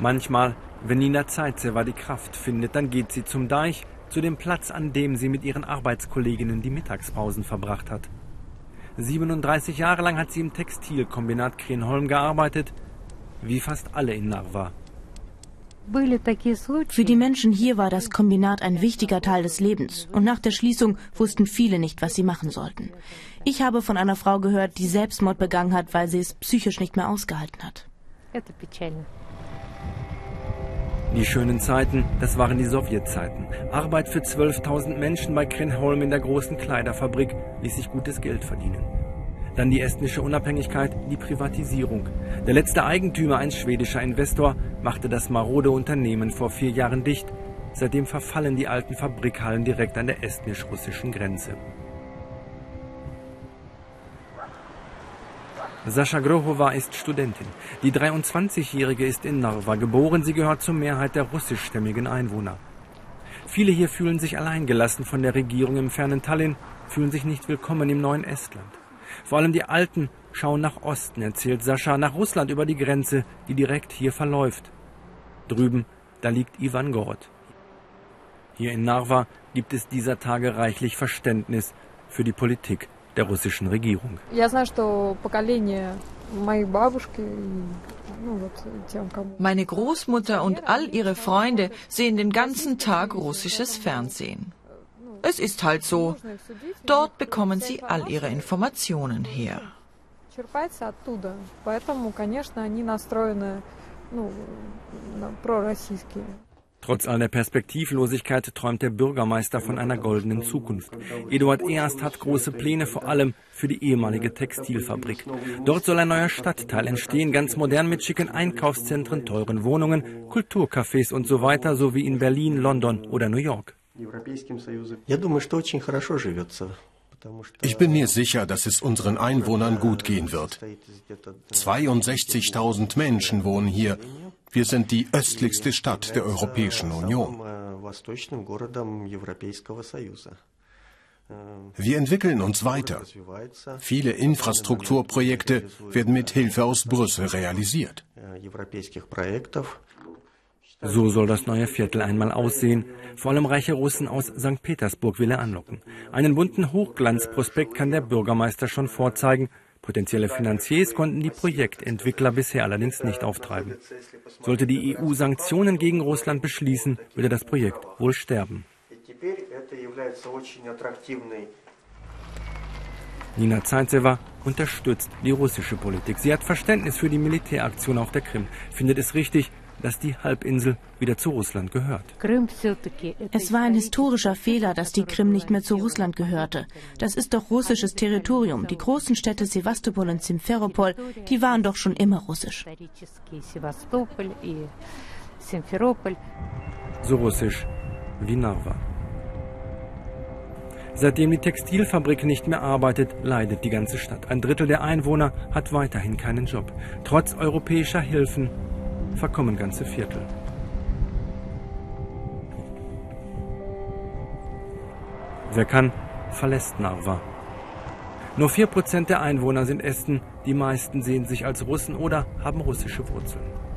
Manchmal, wenn Nina Zeitzewa die Kraft findet, dann geht sie zum Deich, zu dem Platz, an dem sie mit ihren Arbeitskolleginnen die Mittagspausen verbracht hat. 37 Jahre lang hat sie im Textilkombinat Krenholm gearbeitet, wie fast alle in Narva. Für die Menschen hier war das Kombinat ein wichtiger Teil des Lebens und nach der Schließung wussten viele nicht, was sie machen sollten. Ich habe von einer Frau gehört, die Selbstmord begangen hat, weil sie es psychisch nicht mehr ausgehalten hat. Die schönen Zeiten, das waren die Sowjetzeiten. Arbeit für 12.000 Menschen bei Krenholm in der großen Kleiderfabrik ließ sich gutes Geld verdienen. Dann die estnische Unabhängigkeit, die Privatisierung. Der letzte Eigentümer, ein schwedischer Investor, machte das marode Unternehmen vor vier Jahren dicht. Seitdem verfallen die alten Fabrikhallen direkt an der estnisch-russischen Grenze. Sascha Grohova ist Studentin. Die 23-Jährige ist in Narva geboren. Sie gehört zur Mehrheit der russischstämmigen Einwohner. Viele hier fühlen sich alleingelassen von der Regierung im fernen Tallinn, fühlen sich nicht willkommen im neuen Estland. Vor allem die Alten schauen nach Osten, erzählt Sascha, nach Russland über die Grenze, die direkt hier verläuft. Drüben, da liegt Ivangorod. Hier in Narva gibt es dieser Tage reichlich Verständnis für die Politik der russischen Regierung. Meine Großmutter und all ihre Freunde sehen den ganzen Tag russisches Fernsehen. Es ist halt so. Dort bekommen sie all ihre Informationen her. Trotz all der Perspektivlosigkeit träumt der Bürgermeister von einer goldenen Zukunft. Eduard Erst hat große Pläne, vor allem für die ehemalige Textilfabrik. Dort soll ein neuer Stadtteil entstehen, ganz modern mit schicken Einkaufszentren, teuren Wohnungen, Kulturcafés und so weiter, so wie in Berlin, London oder New York. Ich bin mir sicher, dass es unseren Einwohnern gut gehen wird. 62.000 Menschen wohnen hier. Wir sind die östlichste Stadt der Europäischen Union. Wir entwickeln uns weiter. Viele Infrastrukturprojekte werden mit Hilfe aus Brüssel realisiert. So soll das neue Viertel einmal aussehen. Vor allem reiche Russen aus St. Petersburg will er anlocken. Einen bunten Hochglanzprospekt kann der Bürgermeister schon vorzeigen. Potenzielle Finanziers konnten die Projektentwickler bisher allerdings nicht auftreiben. Sollte die EU Sanktionen gegen Russland beschließen, würde das Projekt wohl sterben. Nina Zaintseva unterstützt die russische Politik. Sie hat Verständnis für die Militäraktion auf der Krim, findet es richtig, dass die Halbinsel wieder zu Russland gehört. Es war ein historischer Fehler, dass die Krim nicht mehr zu Russland gehörte. Das ist doch russisches Territorium. Die großen Städte Sevastopol und Simferopol, die waren doch schon immer russisch. So russisch wie Narva. Seitdem die Textilfabrik nicht mehr arbeitet, leidet die ganze Stadt. Ein Drittel der Einwohner hat weiterhin keinen Job. Trotz europäischer Hilfen verkommen ganze Viertel. Wer kann, verlässt Narva. Nur 4% der Einwohner sind Esten, die meisten sehen sich als Russen oder haben russische Wurzeln.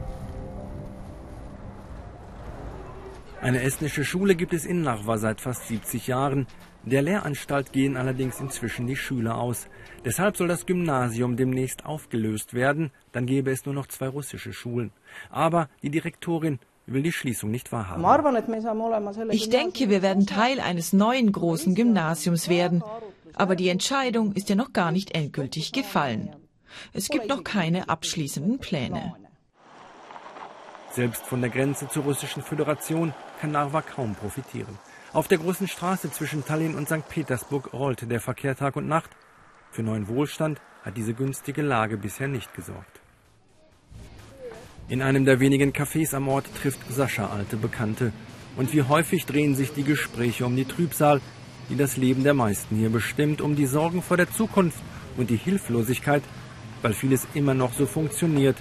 Eine estnische Schule gibt es in Narva seit fast 70 Jahren. Der Lehranstalt gehen allerdings inzwischen die Schüler aus. Deshalb soll das Gymnasium demnächst aufgelöst werden, dann gäbe es nur noch zwei russische Schulen. Aber die Direktorin will die Schließung nicht wahrhaben. Ich denke, wir werden Teil eines neuen großen Gymnasiums werden. Aber die Entscheidung ist ja noch gar nicht endgültig gefallen. Es gibt noch keine abschließenden Pläne. Selbst von der Grenze zur Russischen Föderation Narva kaum profitieren. Auf der großen Straße zwischen Tallinn und St. Petersburg rollte der Verkehr Tag und Nacht. Für neuen Wohlstand hat diese günstige Lage bisher nicht gesorgt. In einem der wenigen Cafés am Ort trifft Sascha alte Bekannte. Und wie häufig drehen sich die Gespräche um die Trübsal, die das Leben der meisten hier bestimmt, um die Sorgen vor der Zukunft und die Hilflosigkeit, weil vieles immer noch so funktioniert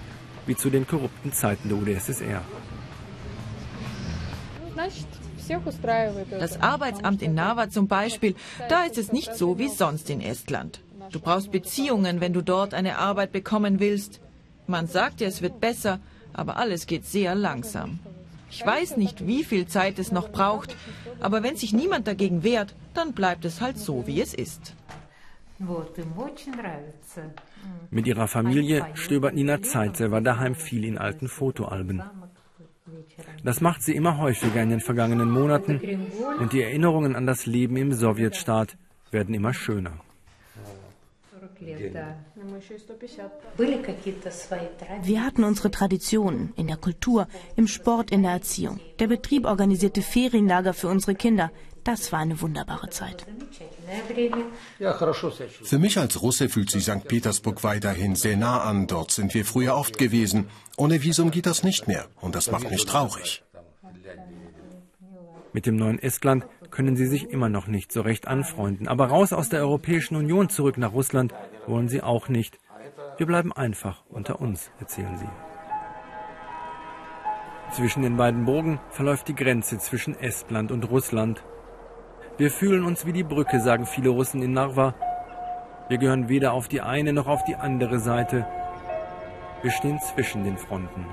wie zu den korrupten Zeiten der UdSSR. Das Arbeitsamt in Narva zum Beispiel, da ist es nicht so wie sonst in Estland. Du brauchst Beziehungen, wenn du dort eine Arbeit bekommen willst. Man sagt dir, es wird besser, aber alles geht sehr langsam. Ich weiß nicht, wie viel Zeit es noch braucht, aber wenn sich niemand dagegen wehrt, dann bleibt es halt so, wie es ist. Mit ihrer Familie stöbert Nina Zeitsever daheim viel in alten Fotoalben. Das macht sie immer häufiger in den vergangenen Monaten und die Erinnerungen an das Leben im Sowjetstaat werden immer schöner. Wir hatten unsere Traditionen in der Kultur, im Sport, in der Erziehung. Der Betrieb organisierte Ferienlager für unsere Kinder. Das war eine wunderbare Zeit. Für mich als Russe fühlt sich St. Petersburg weiterhin sehr nah an. Dort sind wir früher oft gewesen. Ohne Visum geht das nicht mehr. Und das macht mich traurig. Mit dem neuen Estland können sie sich immer noch nicht so recht anfreunden. Aber raus aus der Europäischen Union zurück nach Russland wollen sie auch nicht. Wir bleiben einfach unter uns, erzählen sie. Zwischen den beiden Burgen verläuft die Grenze zwischen Estland und Russland. Wir fühlen uns wie die Brücke, sagen viele Russen in Narva. Wir gehören weder auf die eine noch auf die andere Seite. Wir stehen zwischen den Fronten.